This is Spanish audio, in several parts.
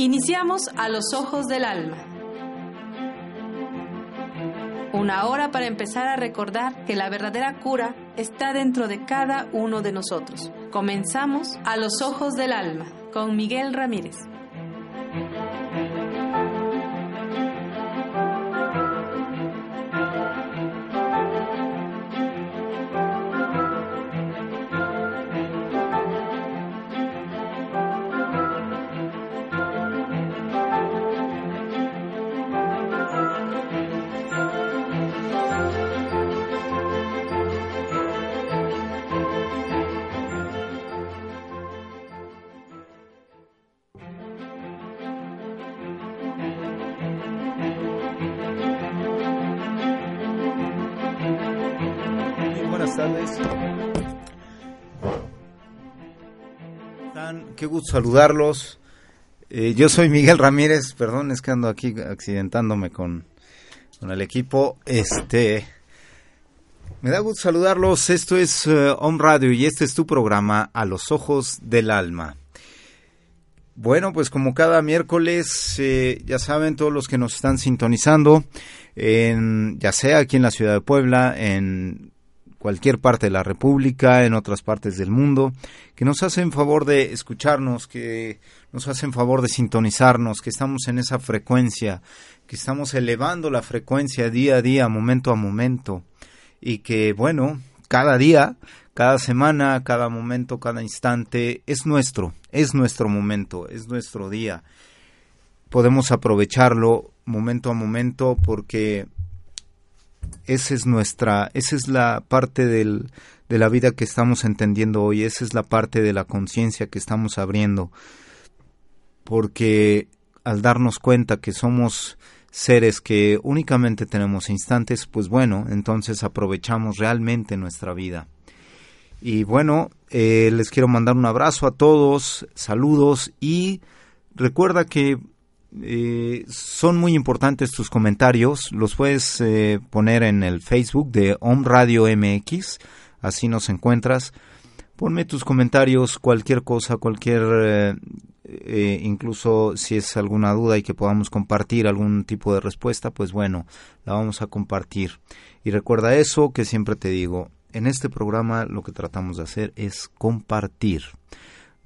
Iniciamos a los ojos del alma. Una hora para empezar a recordar que la verdadera cura está dentro de cada uno de nosotros. Comenzamos a los ojos del alma con Miguel Ramírez. Saludarlos. Eh, yo soy Miguel Ramírez, perdón, es que ando aquí accidentándome con, con el equipo. Este, me da gusto saludarlos. Esto es uh, Radio y este es tu programa A los Ojos del Alma. Bueno, pues como cada miércoles, eh, ya saben todos los que nos están sintonizando, en, ya sea aquí en la ciudad de Puebla, en cualquier parte de la República, en otras partes del mundo, que nos hacen favor de escucharnos, que nos hacen favor de sintonizarnos, que estamos en esa frecuencia, que estamos elevando la frecuencia día a día, momento a momento, y que, bueno, cada día, cada semana, cada momento, cada instante es nuestro, es nuestro momento, es nuestro día. Podemos aprovecharlo momento a momento porque esa es nuestra, esa es la parte de la vida que estamos entendiendo hoy, esa es la parte de la conciencia que estamos abriendo, porque al darnos cuenta que somos seres que únicamente tenemos instantes, pues bueno, entonces aprovechamos realmente nuestra vida. Y bueno, eh, les quiero mandar un abrazo a todos, saludos y recuerda que eh, son muy importantes tus comentarios. Los puedes eh, poner en el Facebook de Om Radio MX. Así nos encuentras. Ponme tus comentarios, cualquier cosa, cualquier, eh, incluso si es alguna duda y que podamos compartir algún tipo de respuesta, pues bueno, la vamos a compartir. Y recuerda eso que siempre te digo, en este programa lo que tratamos de hacer es compartir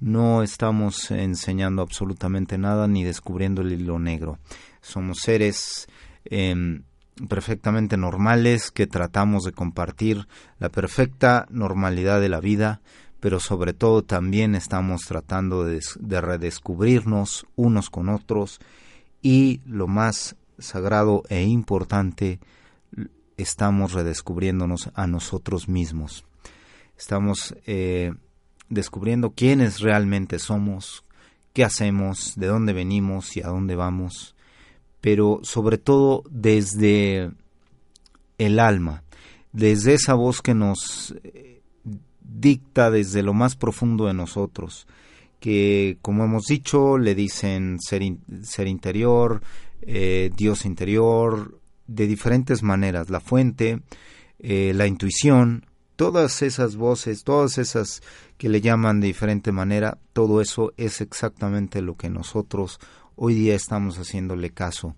no estamos enseñando absolutamente nada ni descubriendo el hilo negro. Somos seres em, perfectamente normales que tratamos de compartir la perfecta normalidad de la vida, pero sobre todo también estamos tratando de, de redescubrirnos unos con otros y lo más sagrado e importante, estamos redescubriéndonos a nosotros mismos. Estamos eh, descubriendo quiénes realmente somos, qué hacemos, de dónde venimos y a dónde vamos, pero sobre todo desde el alma, desde esa voz que nos eh, dicta desde lo más profundo de nosotros, que como hemos dicho le dicen ser, ser interior, eh, Dios interior, de diferentes maneras, la fuente, eh, la intuición, todas esas voces, todas esas que le llaman de diferente manera, todo eso es exactamente lo que nosotros hoy día estamos haciéndole caso.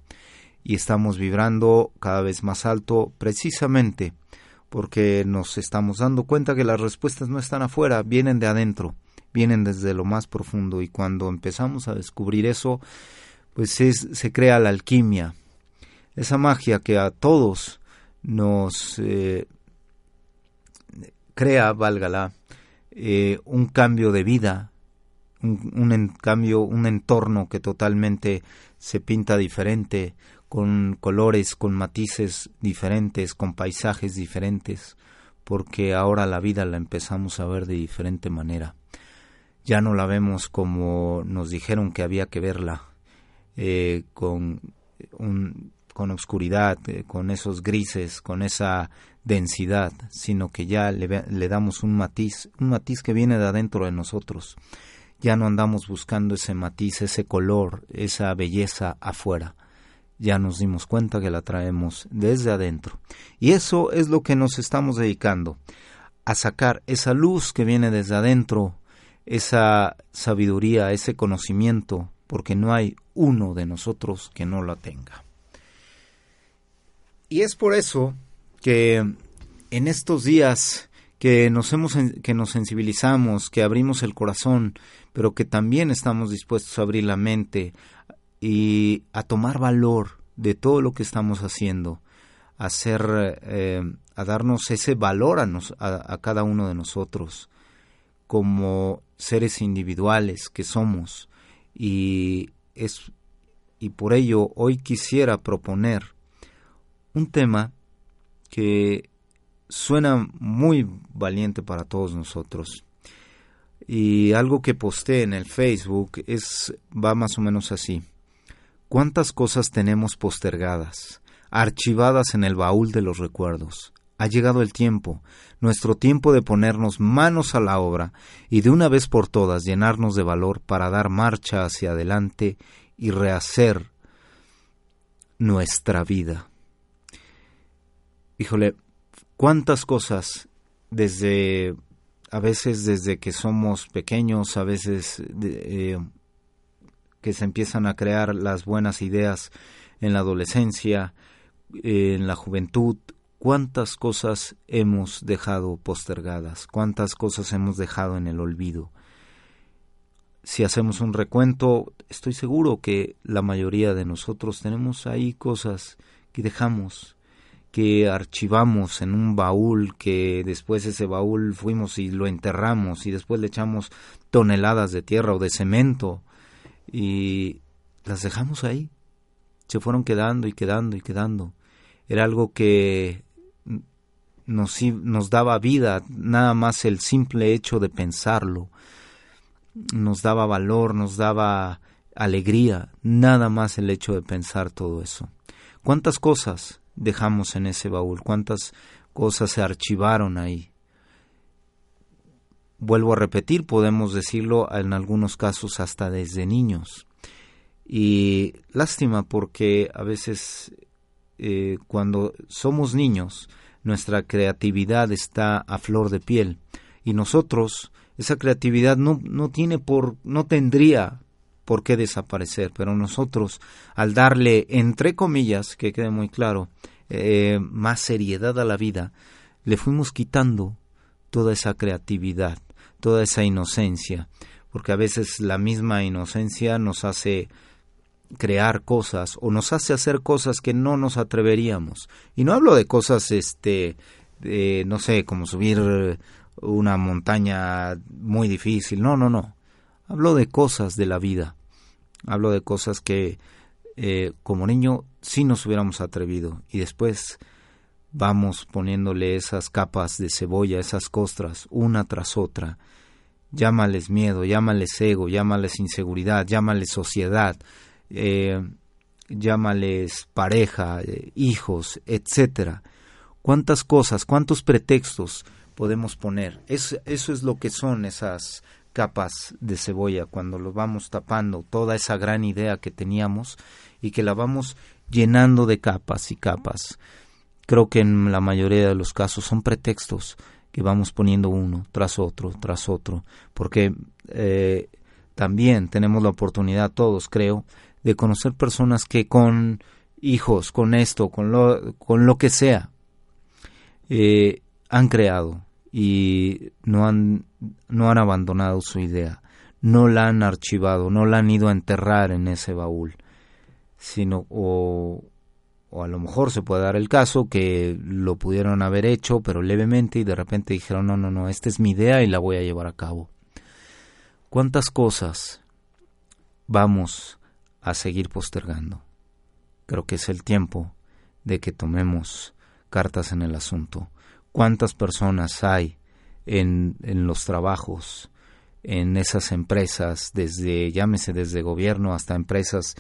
Y estamos vibrando cada vez más alto precisamente porque nos estamos dando cuenta que las respuestas no están afuera, vienen de adentro, vienen desde lo más profundo. Y cuando empezamos a descubrir eso, pues es, se crea la alquimia, esa magia que a todos nos eh, crea, válgala, eh, un cambio de vida, un, cambio, un entorno que totalmente se pinta diferente, con colores, con matices diferentes, con paisajes diferentes, porque ahora la vida la empezamos a ver de diferente manera. Ya no la vemos como nos dijeron que había que verla, eh, con, un, con oscuridad, eh, con esos grises, con esa densidad, sino que ya le, le, damos un matiz, un matiz que viene de adentro de nosotros. Ya no andamos buscando ese matiz, ese color, esa belleza afuera. Ya nos dimos cuenta que la traemos desde adentro. Y eso es lo que nos estamos dedicando, a sacar esa luz que viene desde adentro, esa sabiduría, ese conocimiento porque no hay uno de nosotros que no la tenga. Y es por eso que en estos días que nos hemos que nos sensibilizamos, que abrimos el corazón, pero que también estamos dispuestos a abrir la mente y a tomar valor de todo lo que estamos haciendo, a hacer, eh, a darnos ese valor a, a cada uno de nosotros como seres individuales que somos. Y es y por ello hoy quisiera proponer un tema que suena muy valiente para todos nosotros. Y algo que posté en el Facebook es va más o menos así. ¿Cuántas cosas tenemos postergadas, archivadas en el baúl de los recuerdos? Ha llegado el tiempo, nuestro tiempo de ponernos manos a la obra y de una vez por todas llenarnos de valor para dar marcha hacia adelante y rehacer nuestra vida. Híjole, cuántas cosas desde a veces desde que somos pequeños, a veces eh, que se empiezan a crear las buenas ideas en la adolescencia, en la juventud, cuántas cosas hemos dejado postergadas, cuántas cosas hemos dejado en el olvido. Si hacemos un recuento, estoy seguro que la mayoría de nosotros tenemos ahí cosas que dejamos que archivamos en un baúl, que después ese baúl fuimos y lo enterramos y después le echamos toneladas de tierra o de cemento y las dejamos ahí. Se fueron quedando y quedando y quedando. Era algo que nos, nos daba vida, nada más el simple hecho de pensarlo. Nos daba valor, nos daba alegría, nada más el hecho de pensar todo eso. ¿Cuántas cosas dejamos en ese baúl, cuántas cosas se archivaron ahí. Vuelvo a repetir, podemos decirlo en algunos casos hasta desde niños. Y lástima porque a veces eh, cuando somos niños nuestra creatividad está a flor de piel y nosotros esa creatividad no, no tiene por no tendría por qué desaparecer, pero nosotros, al darle, entre comillas, que quede muy claro, eh, más seriedad a la vida, le fuimos quitando toda esa creatividad, toda esa inocencia, porque a veces la misma inocencia nos hace crear cosas o nos hace hacer cosas que no nos atreveríamos. Y no hablo de cosas, este, no sé, como subir una montaña muy difícil, no, no, no. Hablo de cosas de la vida, Hablo de cosas que eh, como niño sí nos hubiéramos atrevido y después vamos poniéndole esas capas de cebolla, esas costras, una tras otra. Llámales miedo, llámales ego, llámales inseguridad, llámales sociedad, eh, llámales pareja, eh, hijos, etcétera. ¿Cuántas cosas, cuántos pretextos podemos poner? eso es lo que son esas capas de cebolla, cuando lo vamos tapando, toda esa gran idea que teníamos y que la vamos llenando de capas y capas. Creo que en la mayoría de los casos son pretextos que vamos poniendo uno tras otro, tras otro, porque eh, también tenemos la oportunidad todos, creo, de conocer personas que con hijos, con esto, con lo, con lo que sea, eh, han creado y no han, no han abandonado su idea, no la han archivado, no la han ido a enterrar en ese baúl, sino o, o a lo mejor se puede dar el caso que lo pudieron haber hecho, pero levemente y de repente dijeron, no, no, no, esta es mi idea y la voy a llevar a cabo. ¿Cuántas cosas vamos a seguir postergando? Creo que es el tiempo de que tomemos cartas en el asunto cuántas personas hay en, en los trabajos, en esas empresas, desde, llámese desde gobierno hasta empresas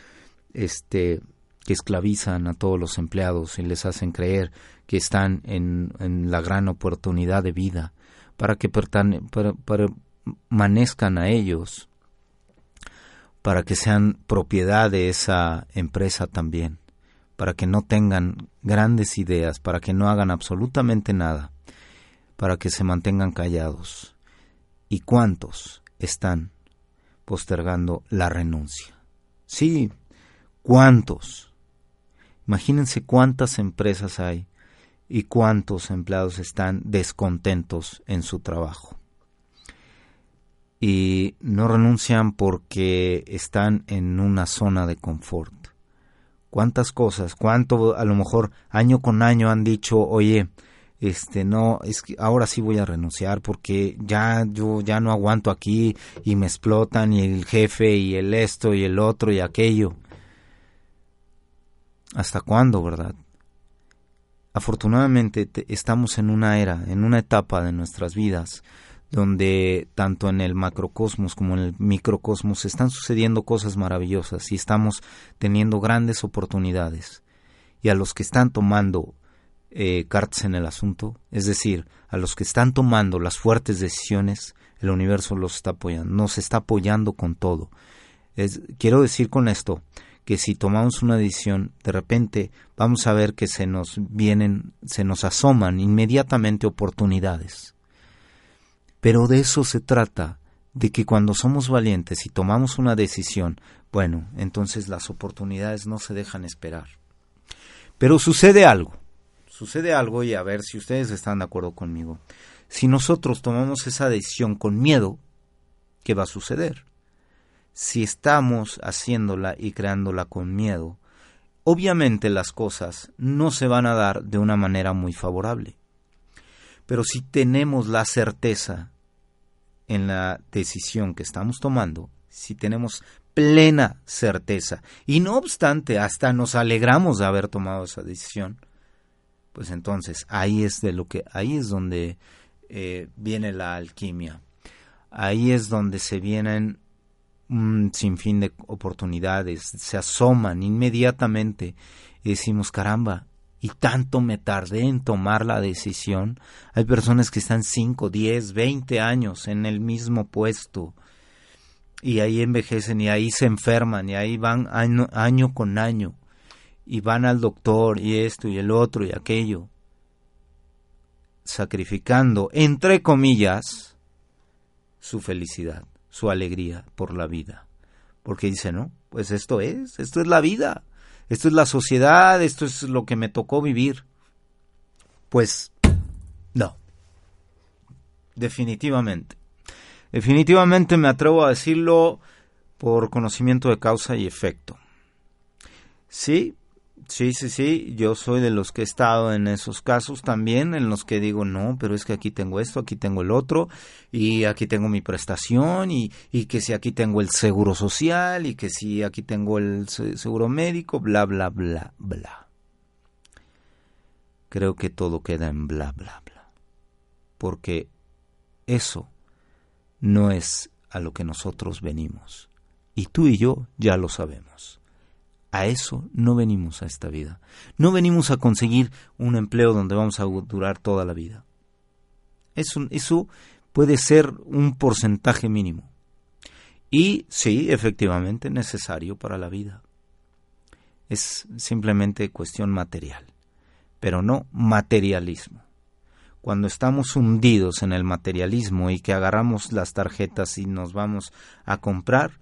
este, que esclavizan a todos los empleados y les hacen creer que están en, en la gran oportunidad de vida para que permanezcan a ellos, para que sean propiedad de esa empresa también para que no tengan grandes ideas, para que no hagan absolutamente nada, para que se mantengan callados. ¿Y cuántos están postergando la renuncia? Sí, ¿cuántos? Imagínense cuántas empresas hay y cuántos empleados están descontentos en su trabajo. Y no renuncian porque están en una zona de confort. ¿Cuántas cosas? ¿Cuánto a lo mejor año con año han dicho, oye, este no es que ahora sí voy a renunciar porque ya yo ya no aguanto aquí y me explotan y el jefe y el esto y el otro y aquello hasta cuándo verdad afortunadamente estamos en una era en una etapa de nuestras vidas donde tanto en el macrocosmos como en el microcosmos están sucediendo cosas maravillosas y estamos teniendo grandes oportunidades y a los que están tomando eh, cartas en el asunto, es decir, a los que están tomando las fuertes decisiones, el universo los está apoyando, nos está apoyando con todo. Es, quiero decir con esto que si tomamos una decisión, de repente vamos a ver que se nos vienen, se nos asoman inmediatamente oportunidades. Pero de eso se trata, de que cuando somos valientes y tomamos una decisión, bueno, entonces las oportunidades no se dejan esperar. Pero sucede algo sucede algo y a ver si ustedes están de acuerdo conmigo. Si nosotros tomamos esa decisión con miedo, ¿qué va a suceder? Si estamos haciéndola y creándola con miedo, obviamente las cosas no se van a dar de una manera muy favorable. Pero si tenemos la certeza en la decisión que estamos tomando, si tenemos plena certeza, y no obstante hasta nos alegramos de haber tomado esa decisión, pues entonces ahí es de lo que ahí es donde eh, viene la alquimia. Ahí es donde se vienen un sinfín de oportunidades se asoman inmediatamente y decimos caramba y tanto me tardé en tomar la decisión hay personas que están 5, 10, 20 años en el mismo puesto y ahí envejecen y ahí se enferman y ahí van año con año y van al doctor y esto y el otro y aquello, sacrificando, entre comillas, su felicidad, su alegría por la vida. Porque dice, no, pues esto es, esto es la vida, esto es la sociedad, esto es lo que me tocó vivir. Pues no, definitivamente. Definitivamente me atrevo a decirlo por conocimiento de causa y efecto. Sí, Sí, sí, sí, yo soy de los que he estado en esos casos también, en los que digo, no, pero es que aquí tengo esto, aquí tengo el otro, y aquí tengo mi prestación, y, y que si aquí tengo el seguro social, y que si aquí tengo el seguro médico, bla, bla, bla, bla. Creo que todo queda en bla, bla, bla. Porque eso no es a lo que nosotros venimos. Y tú y yo ya lo sabemos. A eso no venimos a esta vida. No venimos a conseguir un empleo donde vamos a durar toda la vida. Eso, puede ser un porcentaje mínimo. Y sí, efectivamente, necesario para la vida. Es simplemente cuestión material, pero no materialismo. Cuando estamos hundidos en el materialismo y que agarramos las tarjetas y nos vamos a comprar,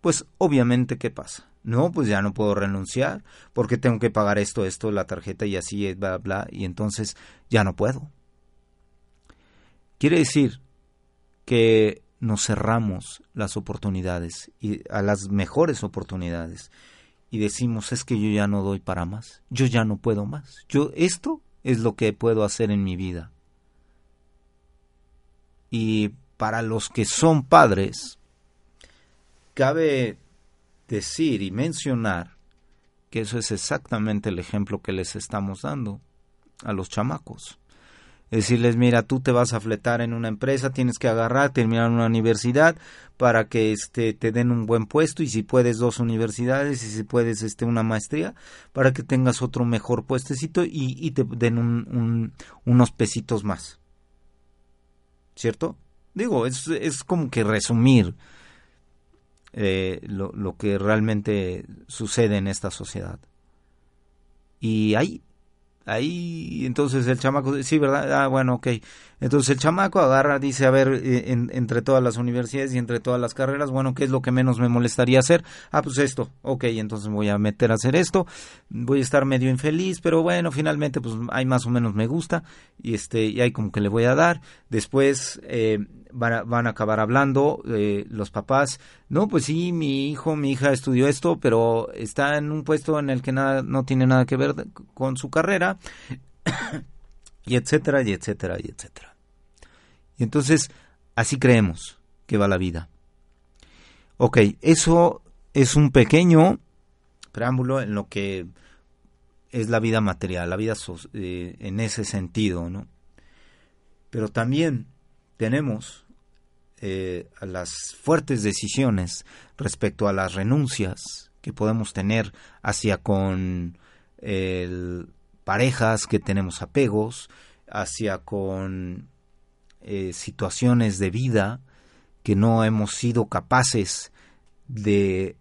pues obviamente, ¿qué pasa? No, pues ya no puedo renunciar porque tengo que pagar esto, esto, la tarjeta y así, bla, bla, y entonces ya no puedo. Quiere decir que nos cerramos las oportunidades y a las mejores oportunidades y decimos es que yo ya no doy para más, yo ya no puedo más. Yo esto es lo que puedo hacer en mi vida. Y para los que son padres, cabe decir y mencionar que eso es exactamente el ejemplo que les estamos dando a los chamacos. Decirles, mira, tú te vas a fletar en una empresa, tienes que agarrar, terminar una universidad para que este, te den un buen puesto y si puedes dos universidades y si puedes este, una maestría para que tengas otro mejor puestecito y, te den un, unos pesitos más. ¿Cierto? Digo, es, es como que resumir eh, lo, lo, que realmente sucede en esta sociedad. Y ahí, ahí, entonces el chamaco, sí, ¿verdad? Ah, bueno, ok. Entonces el chamaco agarra, dice, a ver, eh, entre todas las universidades y entre todas las carreras, bueno, ¿qué es lo que menos me molestaría hacer? Ah, pues esto, ok, entonces voy a meter a hacer esto, voy a estar medio infeliz, pero bueno, finalmente pues hay más o menos me gusta y este, y hay como que le voy a dar. Después eh, van, a, van a acabar hablando eh, los papás, no, pues sí, mi hijo, mi hija estudió esto, pero está en un puesto en el que nada, no tiene nada que ver con su carrera y etcétera, y etcétera, y etcétera. Y entonces, así creemos que va la vida. Ok, eso es un pequeño preámbulo en lo que es la vida material, la vida eh, en ese sentido, ¿no? Pero también tenemos eh, las fuertes decisiones respecto a las renuncias que podemos tener hacia con el parejas que tenemos apegos, hacia con eh, situaciones de vida que no hemos sido capaces de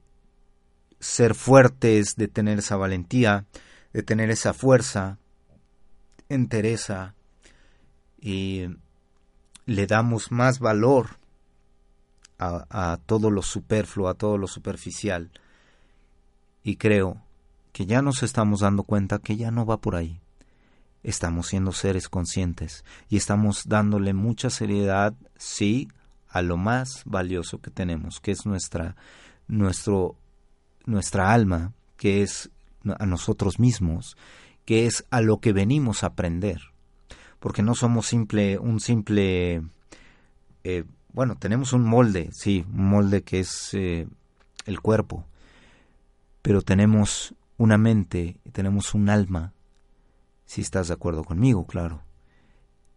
ser fuertes, de tener esa valentía, de tener esa fuerza, entereza y le damos más valor a, a todo lo superfluo, a todo lo superficial. Y creo que ya nos estamos dando cuenta que ya no va por ahí. Estamos siendo seres conscientes y estamos dándole mucha seriedad, sí, a lo más valioso que tenemos, que es nuestra, nuestro, nuestra alma, que es a nosotros mismos, que es a lo que venimos a aprender. Porque no somos simple, un simple, eh, bueno, tenemos un molde, sí, un molde que es eh, el cuerpo, pero tenemos una mente, tenemos un alma, si estás de acuerdo conmigo, claro.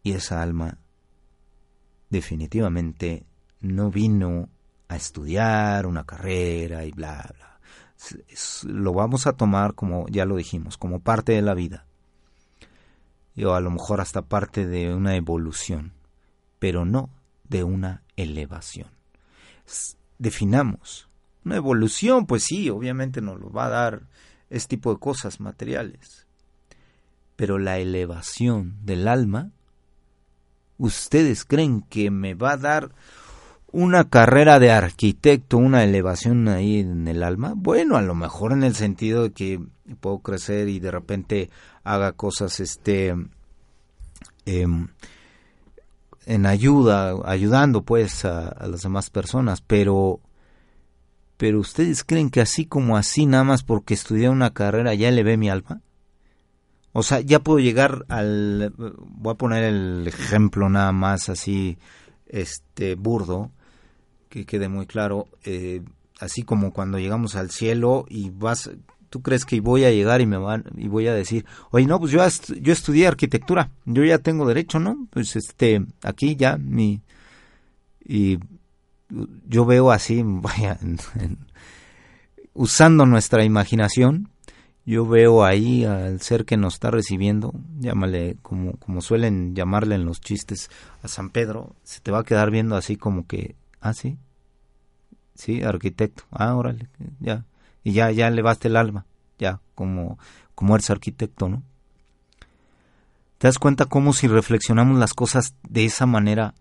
Y esa alma definitivamente no vino a estudiar una carrera y bla, bla. lo vamos a tomar como, ya lo dijimos, como parte de la vida. O a lo mejor hasta parte de una evolución, pero no de una elevación. Definamos. Una evolución, pues sí, obviamente nos lo va a dar este tipo de cosas materiales. Pero la elevación del alma, ¿ustedes creen que me va a dar una carrera de arquitecto, una elevación ahí en el alma? Bueno, a lo mejor en el sentido de que puedo crecer y de repente haga cosas este em, en ayuda, ayudando pues a, a, las demás personas, pero pero ustedes creen que así como así, nada más porque estudié una carrera, ya le ve mi alma? O sea, ya puedo llegar al... Voy a poner el ejemplo nada más así, este, burdo, que quede muy claro. Eh, así como cuando llegamos al cielo y vas... ¿Tú crees que voy a llegar y me van y voy a decir, oye, no, pues yo, yo estudié arquitectura, yo ya tengo derecho, ¿no? Pues este, aquí ya mi... Y yo veo así, vaya, usando nuestra imaginación, yo veo ahí al ser que nos está recibiendo, llámale como, como suelen llamarle en los chistes a San Pedro, se te va a quedar viendo así como que, ah, sí, sí, arquitecto, ah, órale, ya, y ya, ya elevaste el alma, ya, como, como eres arquitecto, ¿no? ¿Te das cuenta cómo si reflexionamos las cosas de esa manera,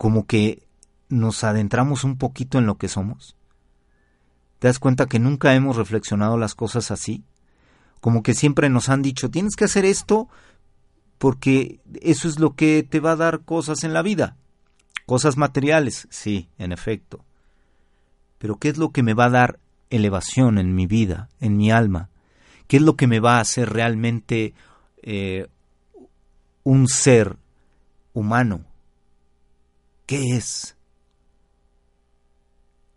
como que nos adentramos un poquito en lo que somos? ¿Te das cuenta que nunca hemos reflexionado las cosas así? Como que siempre nos han dicho, tienes que hacer esto porque eso es lo que te va a dar cosas en la vida. Cosas materiales, sí, en efecto. Pero ¿qué es lo que me va a dar elevación en mi vida, en mi alma? ¿Qué es lo que me va a hacer realmente eh, un ser humano? ¿Qué es?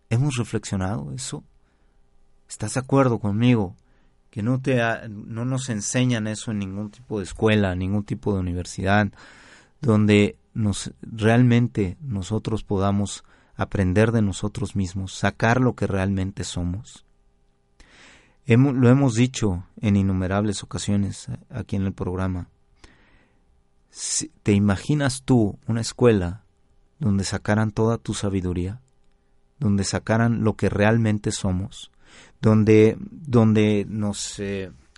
¿Hemos reflexionado eso? ¿Estás de acuerdo conmigo? Que no, te no nos enseñan eso en ningún tipo de escuela, ningún tipo de universidad, donde nos, realmente nosotros podamos aprender de nosotros mismos, sacar lo que realmente somos. lo hemos dicho en innumerables ocasiones aquí en el programa. ¿Te imaginas tú una escuela donde sacaran toda tu sabiduría, donde sacaran lo que realmente somos, donde, donde nos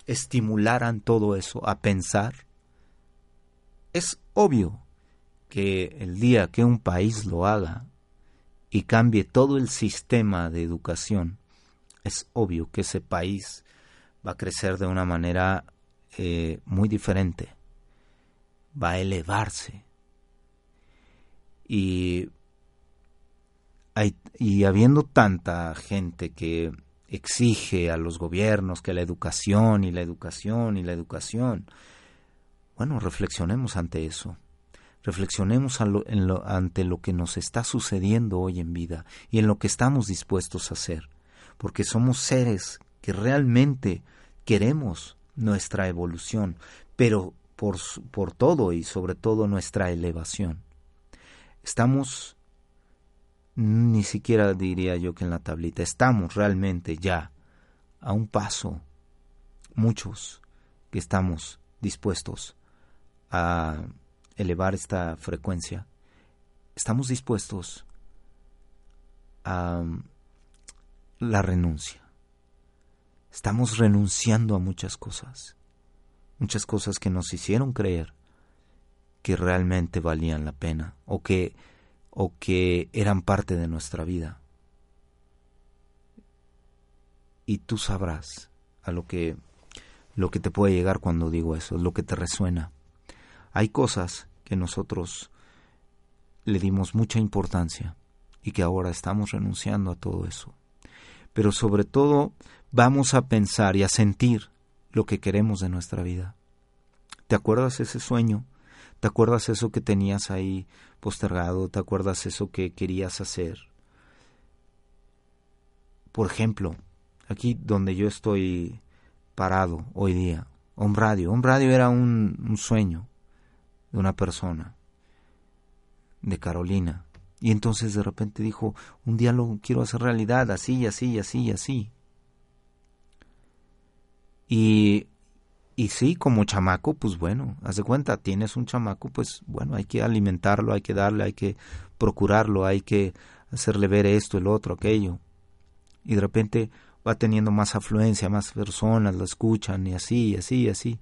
estimularan todo eso a pensar, Es obvio que el día que un país lo haga y cambie todo el sistema de educación, es obvio que ese país va a crecer de una manera eh, muy diferente, va a elevarse. Y, y habiendo tanta gente que exige a los gobiernos que la educación y la educación y la educación, bueno, reflexionemos ante eso. Reflexionemos ante lo que nos está sucediendo hoy en vida y en lo que estamos dispuestos a hacer, porque somos seres que realmente queremos nuestra evolución, pero por, por todo y sobre todo nuestra elevación. Estamos, ni siquiera diría yo que en la tablita, estamos realmente ya a un paso, muchos que estamos dispuestos a elevar esta frecuencia, estamos dispuestos a la renuncia. Estamos renunciando a muchas cosas, muchas cosas que nos hicieron creer que realmente valían la pena o que o que eran parte de nuestra vida. Y tú sabrás a lo que lo que te puede llegar cuando digo eso, lo que te resuena. Hay cosas que nosotros le dimos mucha importancia y que ahora estamos renunciando a todo eso. Pero sobre todo vamos a pensar y a sentir lo que queremos de nuestra vida. ¿Te acuerdas ese sueño? ¿Te acuerdas eso que tenías ahí postergado? ¿Te acuerdas eso que querías hacer? Por ejemplo, aquí donde yo estoy parado hoy día, un radio. Un radio era un, un sueño de una persona, de Carolina. Y entonces de repente dijo, un día lo quiero hacer realidad, así, así, así, así. Y, y sí, como chamaco, pues bueno, haz de cuenta, tienes un chamaco, pues bueno, hay que alimentarlo, hay que darle, hay que procurarlo, hay que hacerle ver esto, el otro, aquello. Y de repente va teniendo más afluencia, más personas lo escuchan, y así, y así, y así,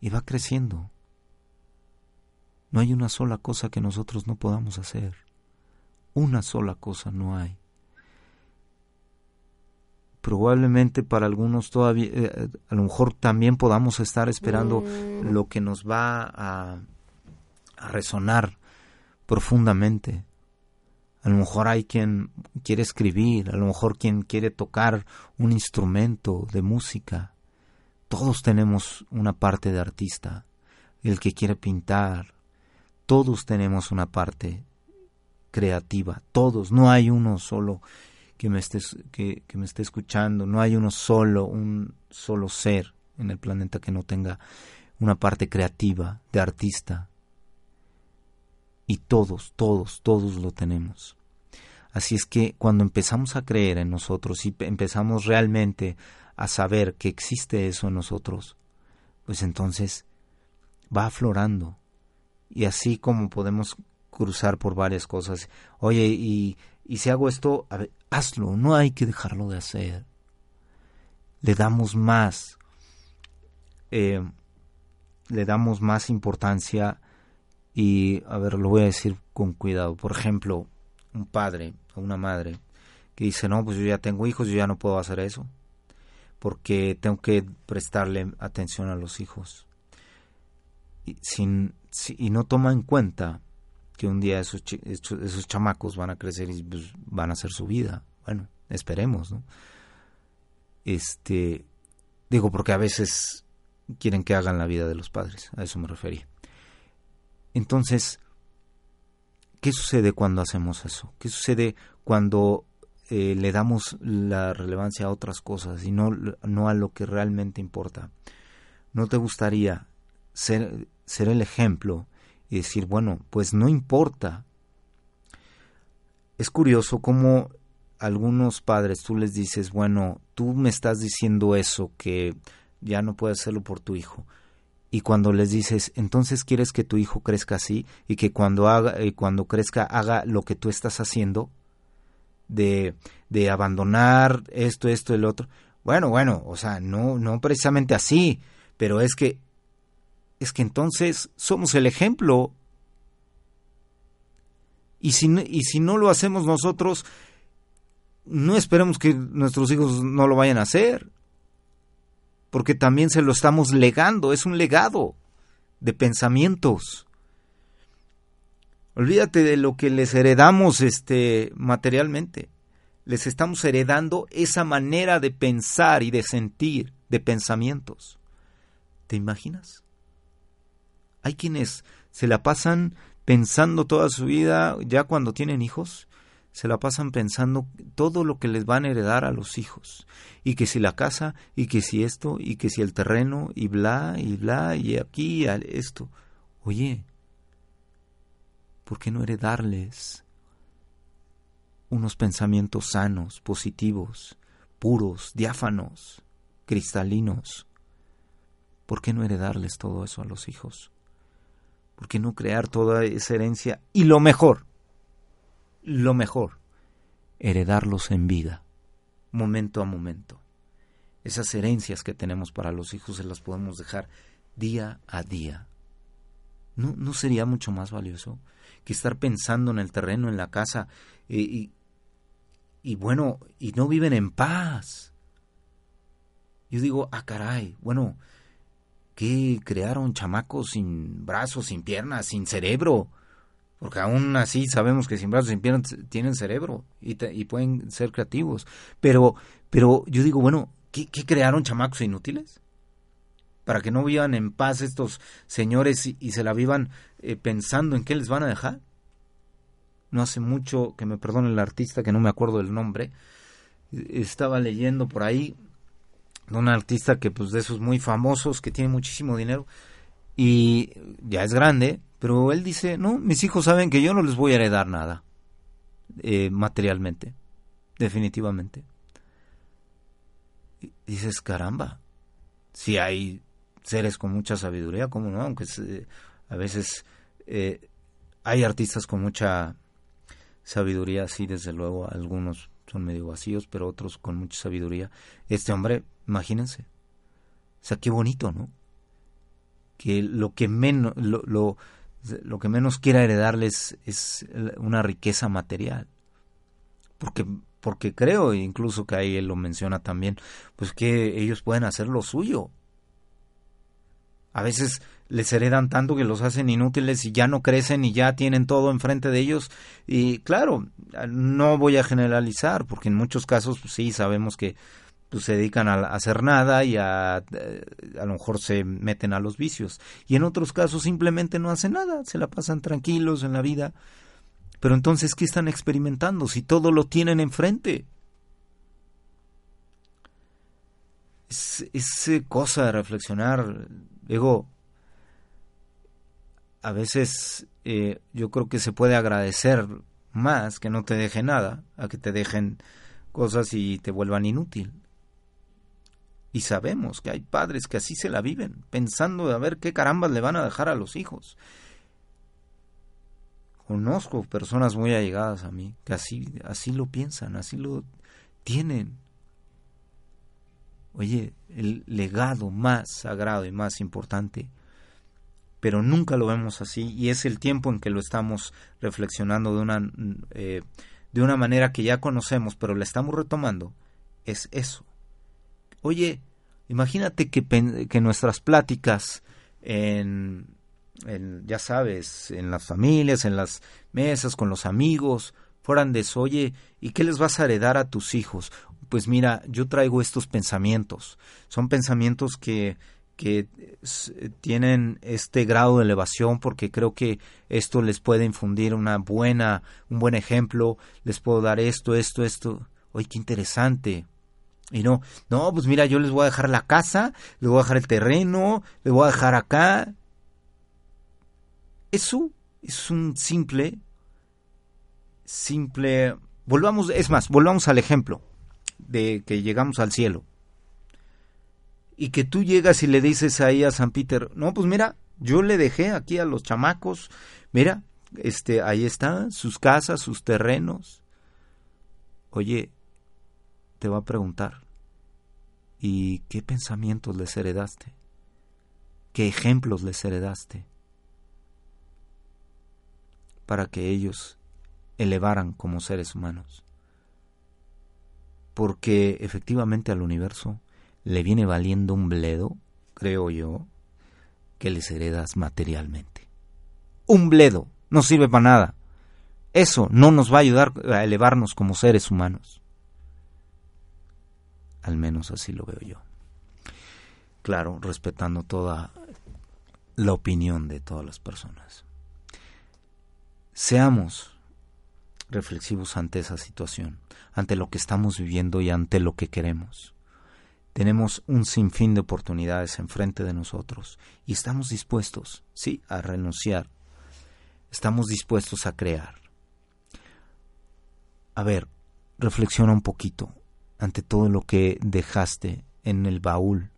y va creciendo. No hay una sola cosa que nosotros no podamos hacer. Una sola cosa no hay probablemente para algunos todavía, eh, a lo mejor también podamos estar esperando mm. lo que nos va a, a, resonar profundamente. A lo mejor hay quien quiere escribir, a lo mejor quien quiere tocar un instrumento de música. Todos tenemos una parte de artista. El que quiere pintar. Todos tenemos una parte creativa. Todos. No hay uno solo que me, estés, que, me esté escuchando. No hay uno solo, un solo ser en el planeta que no tenga una parte creativa, de artista. Y todos, todos, todos lo tenemos. Así es que cuando empezamos a creer en nosotros y empezamos realmente a saber que existe eso en nosotros, pues entonces va aflorando. Y así como podemos cruzar por varias cosas, oye, y, y si hago esto, hazlo, no hay que dejarlo de hacer. Le damos más, eh, le damos más importancia y, a ver, lo voy a decir con cuidado. Por ejemplo, un padre o una madre que dice, no, pues yo ya tengo hijos, yo ya no puedo hacer eso, porque tengo que prestarle atención a los hijos. Y, sin, y no toma en cuenta que un día esos, esos, chamacos van a crecer y pues, van a hacer su vida. Bueno, esperemos, ¿no? Este, digo porque a veces quieren que hagan la vida de los padres, a eso me referí. Entonces, ¿qué sucede cuando hacemos eso? ¿Qué sucede cuando eh, le damos la relevancia a otras cosas y no, no a lo que realmente importa? ¿No te gustaría ser, ser el ejemplo y decir, bueno, pues no importa. Es curioso cómo algunos padres tú les dices, bueno, tú me estás diciendo eso, que ya no puedes hacerlo por tu hijo. Y cuando les dices, entonces quieres que tu hijo crezca así y que cuando haga, eh, cuando crezca haga lo que tú estás haciendo, de, de abandonar esto, esto, el otro. Bueno, bueno, o sea, no, no precisamente así, pero es que es que entonces somos el ejemplo. Y si, y si no lo hacemos nosotros, no esperemos que nuestros hijos no lo vayan a hacer, porque también se lo estamos legando, es un legado de pensamientos. Olvídate de lo que les heredamos este materialmente. Les estamos heredando esa manera de pensar y de sentir, de pensamientos. ¿Te imaginas? Hay quienes se la pasan pensando toda su vida, ya cuando tienen hijos, se la pasan pensando todo lo que les van a heredar a los hijos. Y que si la casa, y que si esto, y que si el terreno, y bla, y bla, y aquí, esto. Oye, ¿por qué no heredarles unos pensamientos sanos, positivos, puros, diáfanos, cristalinos? ¿Por qué no heredarles todo eso a los hijos? ¿Por qué no crear toda esa herencia? Y lo mejor, lo mejor, heredarlos en vida, momento a momento. Esas herencias que tenemos para los hijos se las podemos dejar día a día. ¿No, no sería mucho más valioso que estar pensando en el terreno, en la casa, eh, y, y bueno, y no viven en paz? Yo digo, ah, caray, bueno, qué crearon chamacos sin brazos, sin piernas, sin cerebro? Porque aún así sabemos que sin brazos, sin piernas tienen cerebro y, y pueden ser creativos. Pero, pero yo digo, bueno, ¿qué, crearon chamacos inútiles? Para que no vivan en paz estos señores y, se la vivan eh, pensando en qué les van a dejar. No hace mucho, que me perdone el artista, que no me acuerdo del nombre, estaba leyendo por ahí un artista que pues de esos muy famosos que tiene muchísimo dinero y ya es grande, pero él dice, no, mis hijos saben que yo no les voy a heredar nada eh, materialmente, definitivamente. Dices, caramba, si hay seres con mucha sabiduría, ¿cómo no? Aunque a veces eh, hay artistas con mucha sabiduría, sí, desde luego, algunos son medio vacíos, pero otros con mucha sabiduría. Este hombre Imagínense. O sea, qué bonito, ¿no? Que lo que menos, lo, lo, que menos quiera heredarles es una riqueza material. Porque, porque creo, incluso que ahí lo menciona también, pues que ellos pueden hacer lo suyo. A veces les heredan tanto que los hacen inútiles y ya no crecen y ya tienen todo enfrente de ellos. Y claro, no voy a generalizar, porque en muchos casos pues, sí sabemos que pues se dedican a, hacer nada y a, eh, a lo mejor se meten a los vicios. Y en otros casos simplemente no hacen nada, se la pasan tranquilos en la vida. Pero entonces, ¿qué están experimentando si todo lo tienen enfrente? Es, es cosa de reflexionar. Digo, a veces eh, yo creo que se puede agradecer más que no te deje nada, a que te dejen cosas y te vuelvan inútil. Y sabemos que hay padres que así se la viven, pensando a ver qué carambas le van a dejar a los hijos. Conozco personas muy allegadas a mí que así, así lo piensan, así lo tienen. Oye, el legado más sagrado y más importante, pero nunca lo vemos así y es el tiempo en que lo estamos reflexionando de una, eh, de una manera que ya conocemos, pero la estamos retomando, es eso Oye, imagínate que, nuestras pláticas en, ya sabes, en las familias, en las mesas, con los amigos, fueran de eso, oye, ¿y qué les vas a heredar a tus hijos? Pues mira, yo traigo estos pensamientos. Son pensamientos que, que tienen este grado de elevación porque creo que esto les puede infundir una buena, un buen ejemplo, les puedo dar esto, esto, esto. Oye, qué interesante. Y no, no, pues mira, yo les voy a dejar la casa, les voy a dejar el terreno, les voy a dejar acá. Eso es un simple, simple... Volvamos, es más, volvamos al ejemplo de que llegamos al cielo. Y que tú llegas y le dices ahí a San Peter, no, pues mira, yo le dejé aquí a los chamacos, mira, este, ahí están sus casas, sus terrenos. Oye, te va a preguntar, ¿y qué pensamientos les heredaste? ¿Qué ejemplos les heredaste? Para que ellos elevaran como seres humanos. Porque efectivamente al universo le viene valiendo un bledo, creo yo, que les heredas materialmente. Un bledo, no sirve para nada. Eso no nos va a ayudar a elevarnos como seres humanos. Al menos así lo veo yo. Claro, respetando toda la opinión de todas las personas. Seamos reflexivos ante esa situación, ante lo que estamos viviendo y ante lo que queremos. Tenemos un sinfín de oportunidades enfrente de nosotros y estamos dispuestos, sí, a renunciar. Estamos dispuestos a crear. A ver, reflexiona un poquito ante todo lo que dejaste en el baúl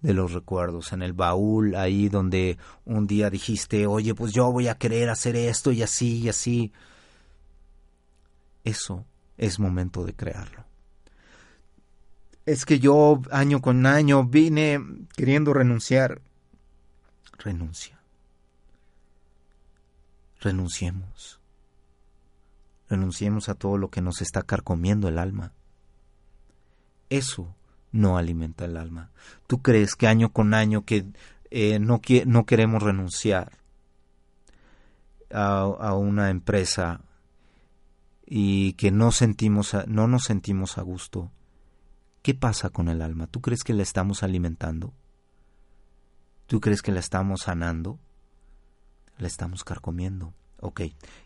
de los recuerdos, en el baúl ahí donde un día dijiste, oye, pues yo voy a querer hacer esto y así y así. Eso es momento de crearlo. Es que yo año con año vine queriendo renunciar. Renuncia. Renunciemos. Renunciemos a todo lo que nos está carcomiendo el alma. Eso no alimenta el alma. ¿Tú crees que año con año que eh, no, no queremos renunciar a, a una empresa y que no sentimos no nos sentimos a gusto, ¿qué pasa con el alma? ¿Tú crees que la estamos alimentando? ¿Tú crees que la estamos sanando? La estamos carcomiendo. Ok,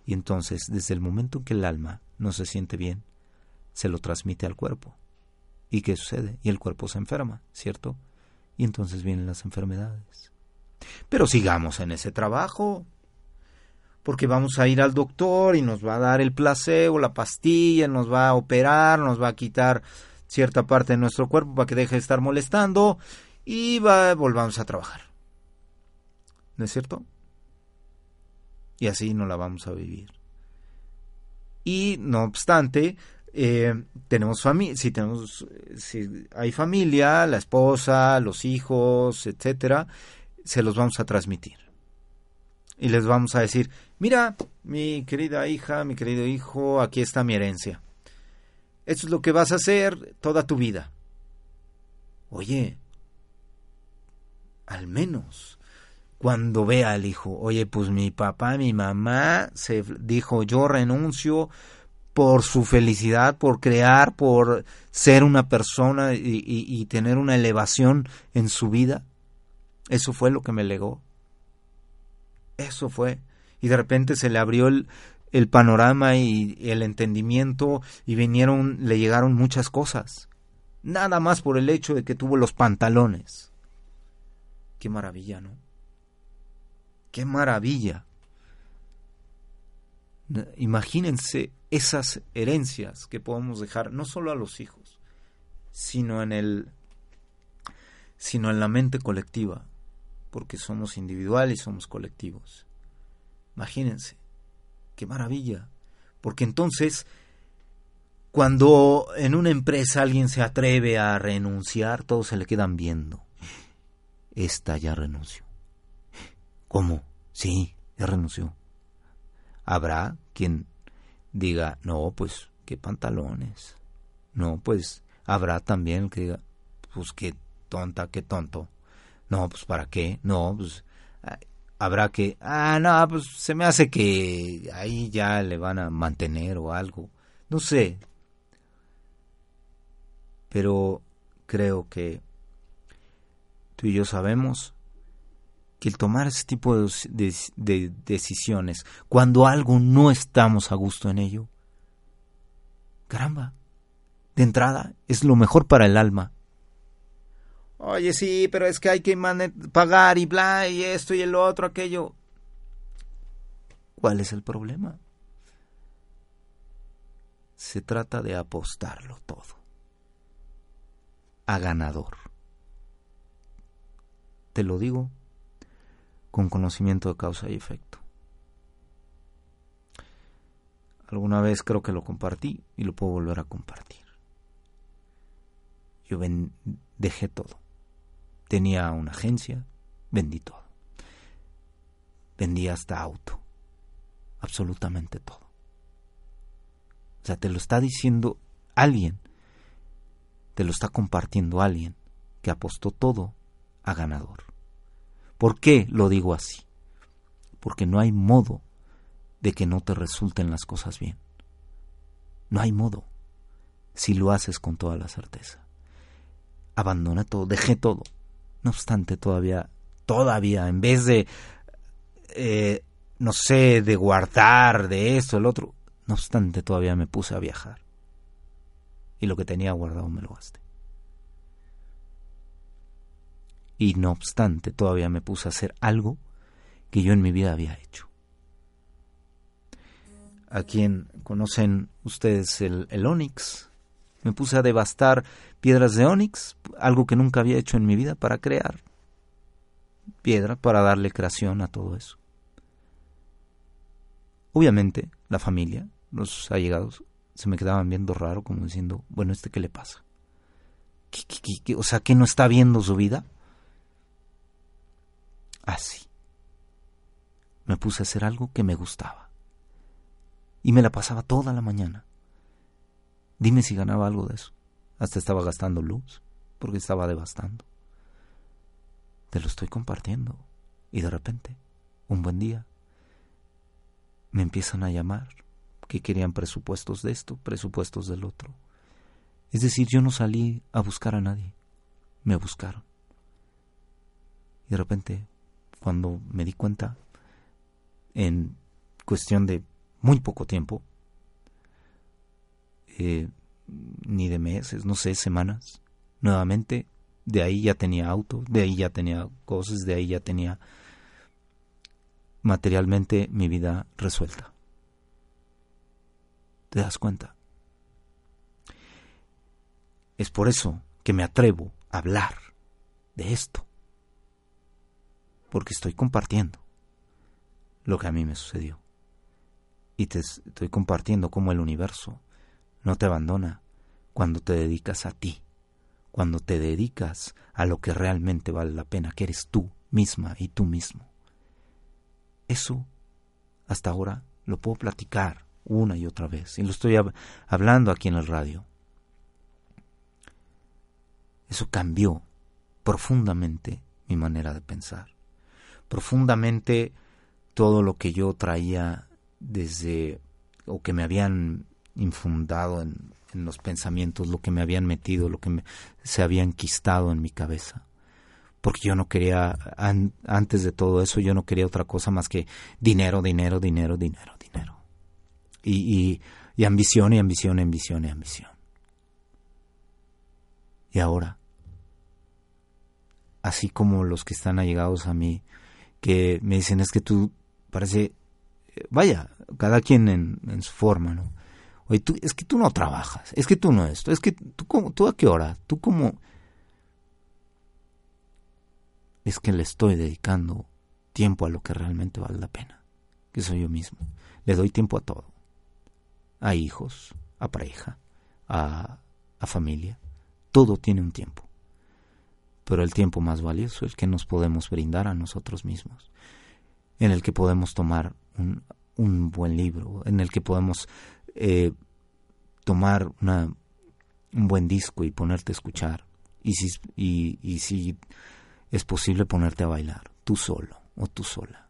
y entonces desde el momento en que el alma no se siente bien, se lo transmite al cuerpo. ¿Y qué sucede? Y el cuerpo se enferma, ¿cierto? Y entonces vienen las enfermedades. Pero sigamos en ese trabajo porque vamos a ir al doctor y nos va a dar el placebo, la pastilla, nos va a operar, nos va a quitar cierta parte de nuestro cuerpo para que deje de estar molestando y va, volvamos a trabajar. ¿No es cierto? Y así no la vamos a vivir. Y no obstante, eh, tenemos familia, si tenemos, si hay familia, la esposa, los hijos, etcétera, se los vamos a transmitir y les vamos a decir, mira, mi querida hija, mi querido hijo, aquí está mi herencia. Esto es lo que vas a hacer toda tu vida. Oye, al menos cuando vea al hijo, oye, pues mi papá, mi mamá se dijo, yo renuncio por su felicidad, por crear, por ser una persona y, tener una elevación en su vida. Eso fue lo que me legó. Eso fue. Y de repente se le abrió el, el panorama y el entendimiento y vinieron, le llegaron muchas cosas. Nada más por el hecho de que tuvo los pantalones. Qué maravilla, ¿no? Qué maravilla. Imagínense esas herencias que podemos dejar no solo a los hijos, sino en el sino en la mente colectiva porque somos individuales y somos colectivos. Imagínense, qué maravilla, porque entonces cuando en una empresa alguien se atreve a renunciar, todos se le quedan viendo. Esta ya renunció. ¿Cómo? Sí, ya renunció. Habrá quien diga, no, pues, qué pantalones. No, pues, habrá también que diga, pues, qué tonta, qué tonto. No, pues ¿para qué? No, pues ah, habrá que... Ah, no, pues se me hace que ahí ya le van a mantener o algo. No sé. Pero creo que tú y yo sabemos el tomar ese tipo de, de, decisiones, cuando algo no estamos a gusto en ello, caramba, de entrada es lo mejor para el alma. Oye, sí, pero es que hay que pagar y bla, y esto y el otro, aquello. ¿Cuál es el problema? Se trata de apostarlo todo. A ganador. Te lo digo con conocimiento de causa y efecto. Alguna vez creo que lo compartí y lo puedo volver a compartir. Yo dejé todo tenía una agencia, vendí todo. Vendí hasta auto, absolutamente todo. O sea, te lo está diciendo alguien, te lo está compartiendo alguien que apostó todo a ganador. ¿Por qué lo digo así? Porque no hay modo de que no te resulten las cosas bien. No hay modo si lo haces con toda la certeza. Abandona todo, dejé todo. No obstante, todavía, todavía, en vez de, eh, no sé, de guardar de esto, el otro, no obstante, todavía me puse a viajar. Y lo que tenía guardado me lo gasté. Y no obstante, todavía me puse a hacer algo que yo en mi vida había hecho. A quien conocen ustedes el, el me puse a devastar piedras de onix, algo que nunca había hecho en mi vida, para crear piedra, para darle creación a todo eso. Obviamente, la familia, los allegados, se me quedaban viendo raro, como diciendo, bueno, ¿este qué le pasa? o sea, ¿que no está viendo su vida? Así. Me puse a hacer algo que me gustaba. Y me la pasaba toda la mañana. Dime si ganaba algo de eso. Hasta estaba gastando luz, porque estaba devastando. Te lo estoy compartiendo. Y de repente, un buen día, me empiezan a llamar que querían presupuestos de esto, presupuestos del otro. Es decir, yo no salí a buscar a nadie, me buscaron. Y de repente, cuando me di cuenta, en cuestión de muy poco tiempo, eh, ni de meses, no sé, semanas. Nuevamente, de ahí ya tenía auto, de ahí ya tenía cosas, de ahí ya tenía materialmente mi vida resuelta. ¿Te das cuenta? Es por eso que me atrevo a hablar de esto. Porque estoy compartiendo lo que a mí me sucedió. Y te estoy compartiendo cómo el universo no te abandona cuando te dedicas a ti, cuando te dedicas a lo que realmente vale la pena, que eres tú misma y tú mismo. Eso, hasta ahora, lo puedo platicar una y otra vez, y lo estoy hablando aquí en el radio. Eso cambió profundamente mi manera de pensar, profundamente todo lo que yo traía desde o que me habían infundado en, los pensamientos, lo que me habían metido, lo que se había enquistado en mi cabeza. Porque yo no quería, antes de todo eso, yo no quería otra cosa más que dinero, dinero, dinero, dinero, dinero. Y, y ambición, y ambición, y ambición, y ambición. Y ahora, así como los que están allegados a mí, que me dicen es que tú parece, vaya, cada quien en, en su forma, ¿no? Oye, tú, es que tú no trabajas, es que tú no esto, es que tú, tú a qué hora, tú como... Es que le estoy dedicando tiempo a lo que realmente vale la pena, que soy yo mismo. Le doy tiempo a todo, a hijos, a pareja, a, a familia, todo tiene un tiempo. Pero el tiempo más valioso el que nos podemos brindar a nosotros mismos, en el que podemos tomar un, un buen libro, en el que podemos eh, tomar una, un buen disco y ponerte a escuchar. Y si, y si es posible ponerte a bailar, tú solo o tú sola.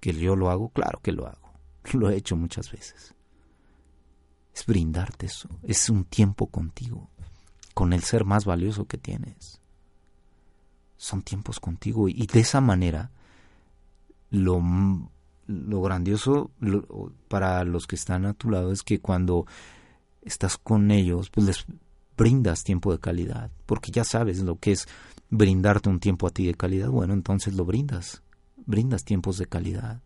Que yo lo hago, claro que lo hago. Lo he hecho muchas veces. Es brindarte eso. Es un tiempo contigo, con el ser más valioso que tienes. Son tiempos contigo y de esa manera lo lo grandioso para los que están a tu lado es que cuando estás con ellos, pues les brindas tiempo de calidad, porque ya sabes lo que es brindarte un tiempo a ti de calidad, bueno, entonces lo brindas, brindas tiempos de calidad.